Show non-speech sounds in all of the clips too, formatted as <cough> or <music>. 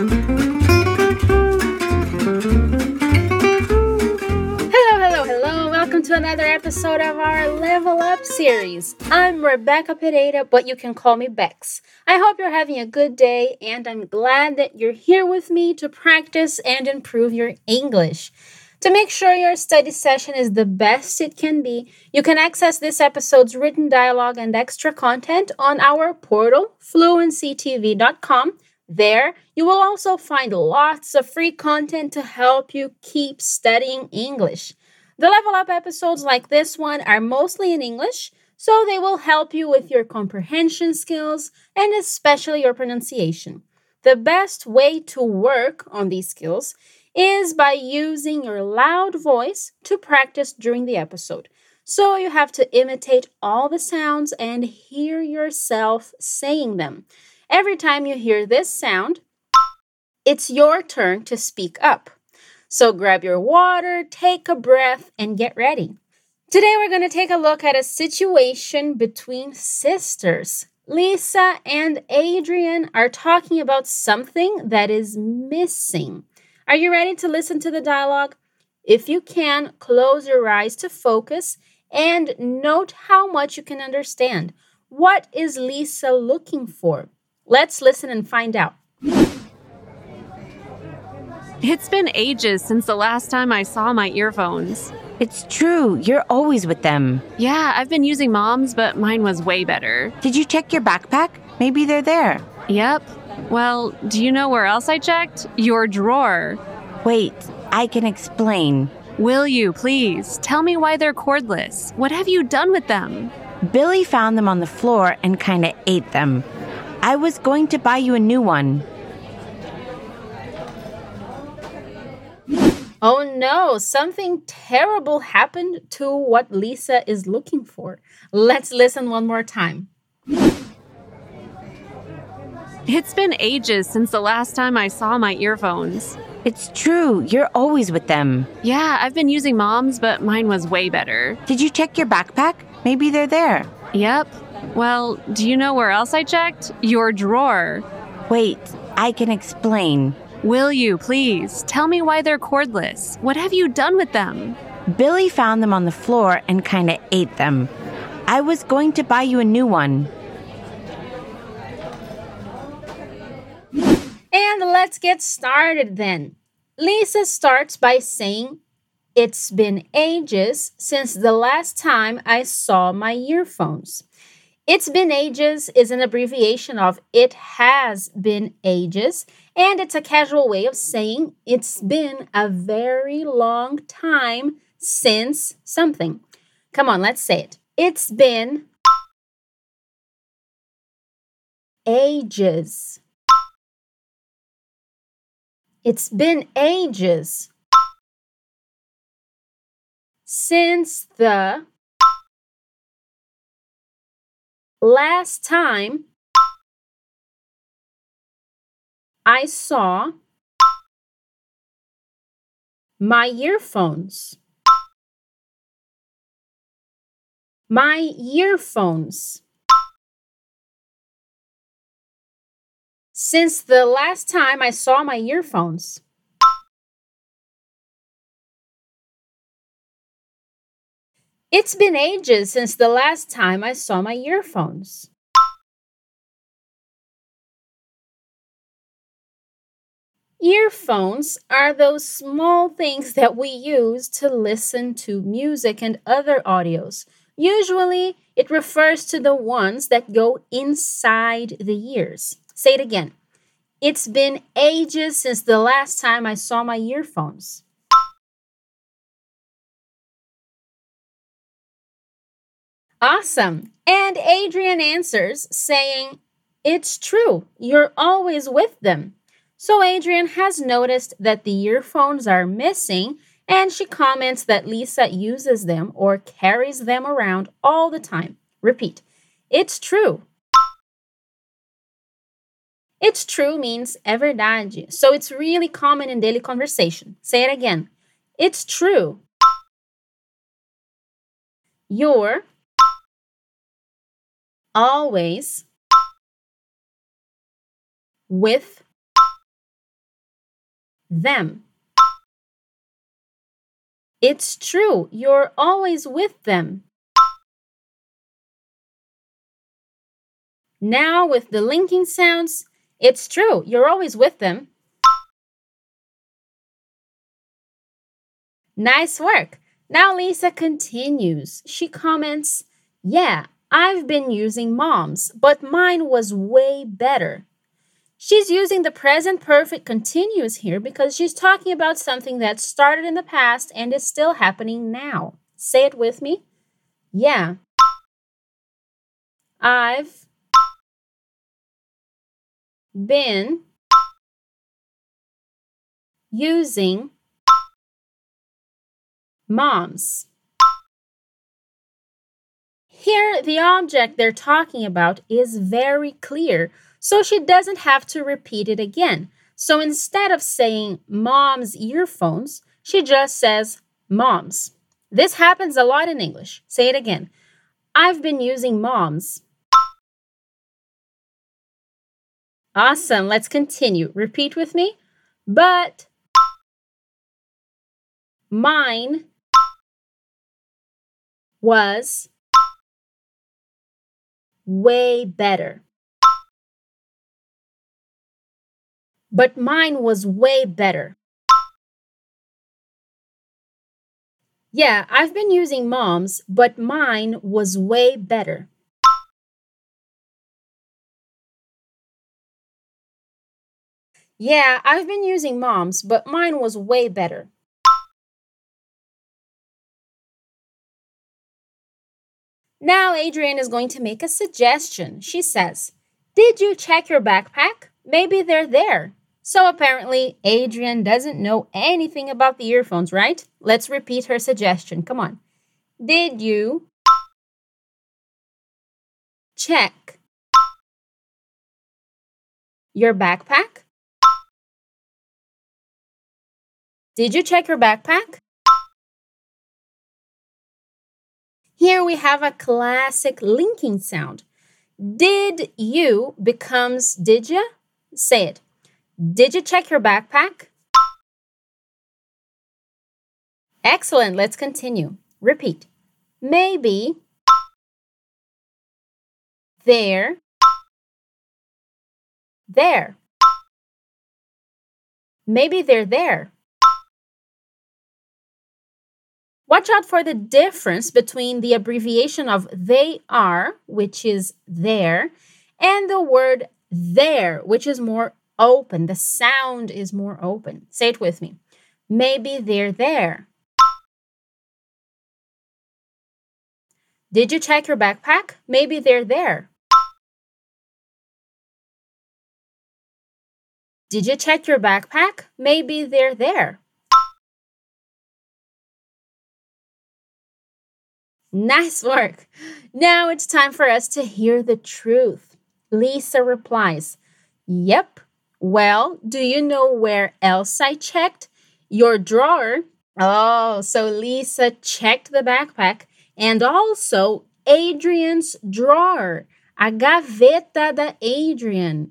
Hello, hello, hello. Welcome to another episode of our Level Up series. I'm Rebecca Pereira, but you can call me Bex. I hope you're having a good day, and I'm glad that you're here with me to practice and improve your English. To make sure your study session is the best it can be, you can access this episode's written dialogue and extra content on our portal, fluencytv.com there, you will also find lots of free content to help you keep studying English. The level up episodes like this one are mostly in English, so they will help you with your comprehension skills and especially your pronunciation. The best way to work on these skills is by using your loud voice to practice during the episode. So you have to imitate all the sounds and hear yourself saying them. Every time you hear this sound, it's your turn to speak up. So grab your water, take a breath, and get ready. Today we're going to take a look at a situation between sisters. Lisa and Adrian are talking about something that is missing. Are you ready to listen to the dialogue? If you can, close your eyes to focus and note how much you can understand. What is Lisa looking for? Let's listen and find out. It's been ages since the last time I saw my earphones. It's true, you're always with them. Yeah, I've been using mom's, but mine was way better. Did you check your backpack? Maybe they're there. Yep. Well, do you know where else I checked? Your drawer. Wait, I can explain. Will you, please? Tell me why they're cordless. What have you done with them? Billy found them on the floor and kinda ate them. I was going to buy you a new one. Oh no, something terrible happened to what Lisa is looking for. Let's listen one more time. It's been ages since the last time I saw my earphones. It's true, you're always with them. Yeah, I've been using mom's, but mine was way better. Did you check your backpack? Maybe they're there. Yep. Well, do you know where else I checked? Your drawer. Wait, I can explain. Will you, please? Tell me why they're cordless. What have you done with them? Billy found them on the floor and kinda ate them. I was going to buy you a new one. And let's get started then. Lisa starts by saying, It's been ages since the last time I saw my earphones. It's been ages is an abbreviation of it has been ages, and it's a casual way of saying it's been a very long time since something. Come on, let's say it. It's been ages. It's been ages since the last time I saw my earphones. My earphones. Since the last time I saw my earphones. It's been ages since the last time I saw my earphones. Earphones are those small things that we use to listen to music and other audios. Usually, it refers to the ones that go inside the ears. Say it again. It's been ages since the last time I saw my earphones. Awesome. And Adrian answers saying, It's true, you're always with them. So Adrian has noticed that the earphones are missing, and she comments that Lisa uses them or carries them around all the time. Repeat, it's true. It's true means é verdade, so it's really common in daily conversation. Say it again. It's true. You're always with them. It's true, you're always with them. Now, with the linking sounds, it's true, you're always with them. Nice work. Now Lisa continues. She comments, Yeah, I've been using mom's, but mine was way better. She's using the present perfect continuous here because she's talking about something that started in the past and is still happening now. Say it with me. Yeah. I've been using moms. Here, the object they're talking about is very clear, so she doesn't have to repeat it again. So instead of saying mom's earphones, she just says moms. This happens a lot in English. Say it again. I've been using moms. Awesome. Let's continue. Repeat with me. But mine was way better. But mine was way better. Yeah, I've been using mom's, but mine was way better. Yeah, I've been using mom's, but mine was way better. Now, Adrian is going to make a suggestion. She says, Did you check your backpack? Maybe they're there. So apparently, Adrian doesn't know anything about the earphones, right? Let's repeat her suggestion. Come on. Did you check your backpack? Did you check your backpack? Here we have a classic linking sound. Did you becomes did you? Say it. Did you check your backpack? Excellent. Let's continue. Repeat. Maybe there there. Maybe they're there. Watch out for the difference between the abbreviation of they are, which is there, and the word there, which is more open. The sound is more open. Say it with me. Maybe they're there. Did you check your backpack? Maybe they're there. Did you check your backpack? Maybe they're there. Nice work. Now it's time for us to hear the truth. Lisa replies, Yep. Well, do you know where else I checked? Your drawer. Oh, so Lisa checked the backpack and also Adrian's drawer. A gaveta da Adrian.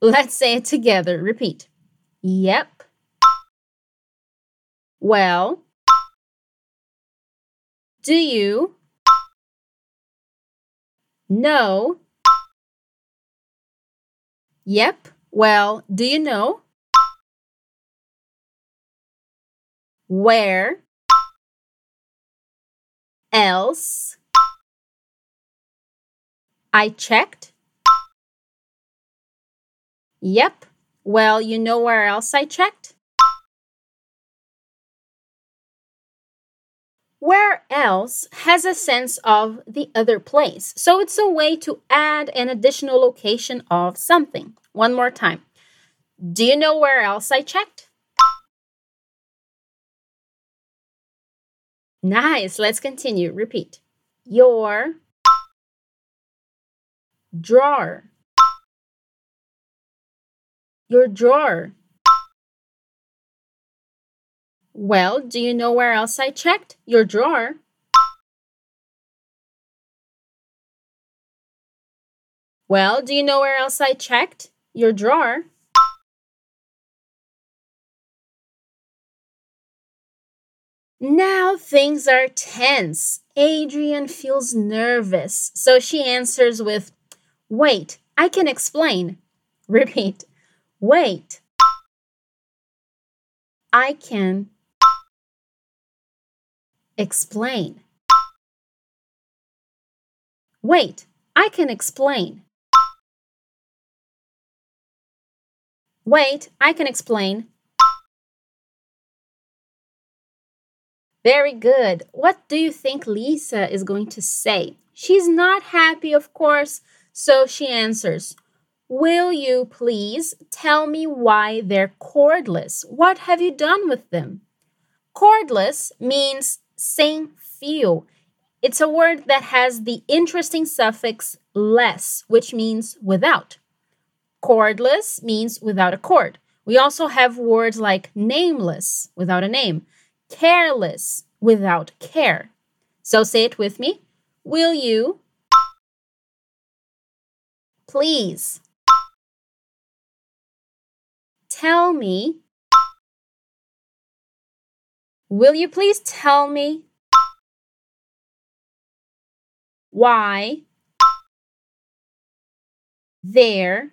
Let's say it together. Repeat. Yep. Well, do you know? Yep. Well, do you know? Where else I checked? Yep. Well, you know where else I checked? Where else has a sense of the other place. So it's a way to add an additional location of something. One more time. Do you know where else I checked? Nice. Let's continue. Repeat. Your drawer. Your drawer. Well, do you know where else I checked? Your drawer. Well, do you know where else I checked? Your drawer. Now things are tense. Adrian feels nervous, so she answers with, Wait, I can explain. <laughs> Repeat. Wait. I can explain. Wait, I can explain. Wait, I can explain. Very good. What do you think Lisa is going to say? She's not happy, of course, so she answers, Will you please tell me why they're cordless? What have you done with them? Cordless means sem fio. It's a word that has the interesting suffix less, which means without. Cordless means without a cord. We also have words like nameless, without a name, careless, without care. So say it with me. Will you please tell me? Will you please tell me why they're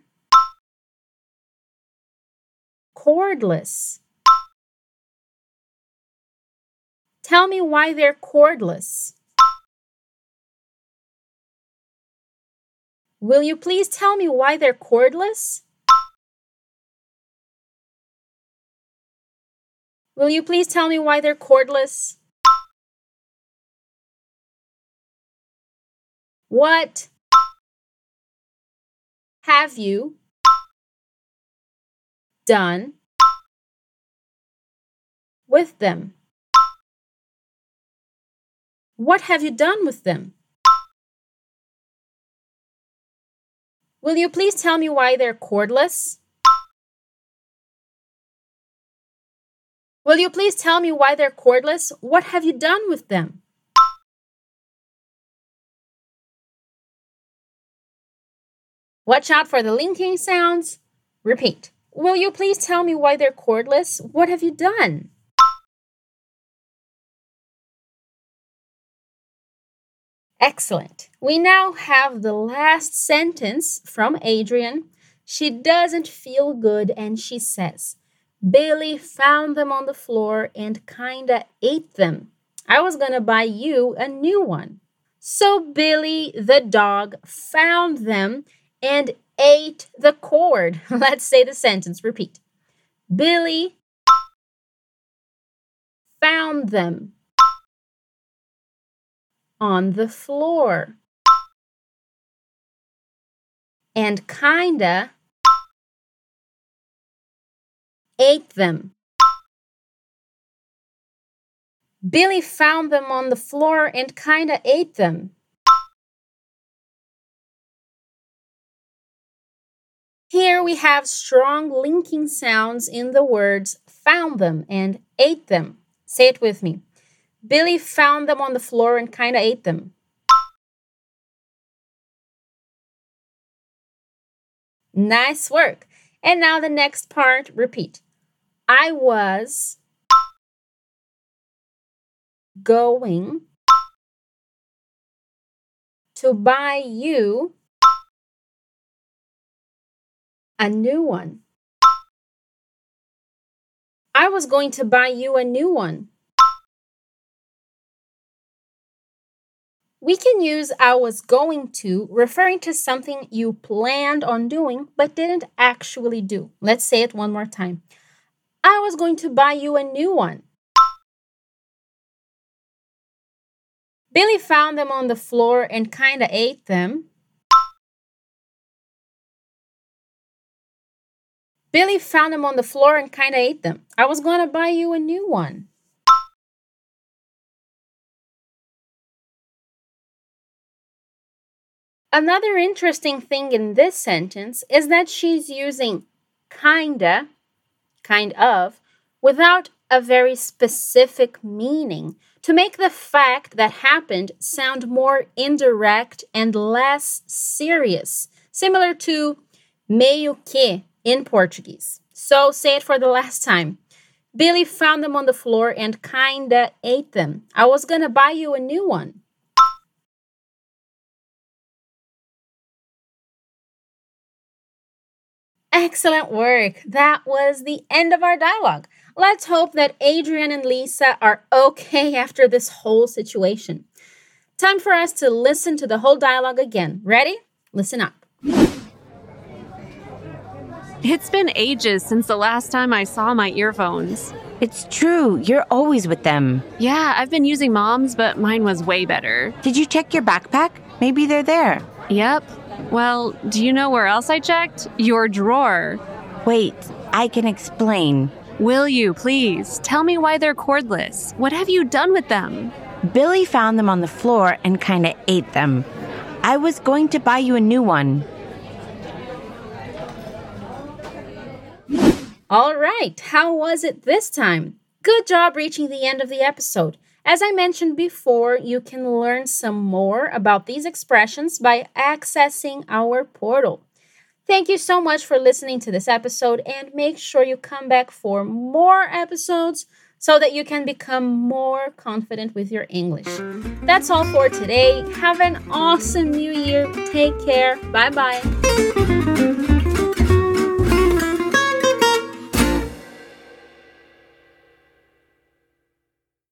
cordless. Tell me why they're cordless. Will you please tell me why they're cordless? Will you please tell me why they're cordless? What have you done with them? What have you done with them? Will you please tell me why they're cordless? Will you please tell me why they're cordless? What have you done with them? Watch out for the linking sounds. Repeat. Will you please tell me why they're cordless? What have you done? Excellent. We now have the last sentence from Adrian. She doesn't feel good and she says, Billy found them on the floor and kinda ate them. I was gonna buy you a new one. So Billy the dog found them and ate the cord. <laughs> Let's say the sentence. Repeat. Billy found them on the floor and kinda ate them. Billy found them on the floor and kinda ate them. Here we have strong linking sounds in the words found them and ate them. Say it with me. Billy found them on the floor and kind of ate them. Nice work. And now the next part, repeat. I was going to buy you a new one. I was going to buy you a new one. We can use I was going to referring to something you planned on doing but didn't actually do. Let's say it one more time. I was going to buy you a new one. Billy found them on the floor and kinda ate them. Billy found them on the floor and kind of ate them. I was going to buy you a new one. Another interesting thing in this sentence is that she's using kinda, kind of, without a very specific meaning to make the fact that happened sound more indirect and less serious, similar to meio que in Portuguese. So say it for the last time. Billy found them on the floor and kinda ate them. I was gonna buy you a new one. Excellent work. That was the end of our dialogue. Let's hope that Adrian and Lisa are okay after this whole situation. Time for us to listen to the whole dialogue again. Ready? Listen up. It's been ages since the last time I saw my earphones. It's true, you're always with them. Yeah, I've been using mom's, but mine was way better. Did you check your backpack? Maybe they're there. Yep. Well, do you know where else I checked? Your drawer. Wait, I can explain. Will you, please? Tell me why they're cordless. What have you done with them? Billy found them on the floor and kinda ate them. I was going to buy you a new one. All right, how was it this time? Good job reaching the end of the episode. As I mentioned before, you can learn some more about these expressions by accessing our portal. Thank you so much for listening to this episode, and make sure you come back for more episodes so that you can become more confident with your English. That's all for today. Have an awesome new year. Take care. Bye bye.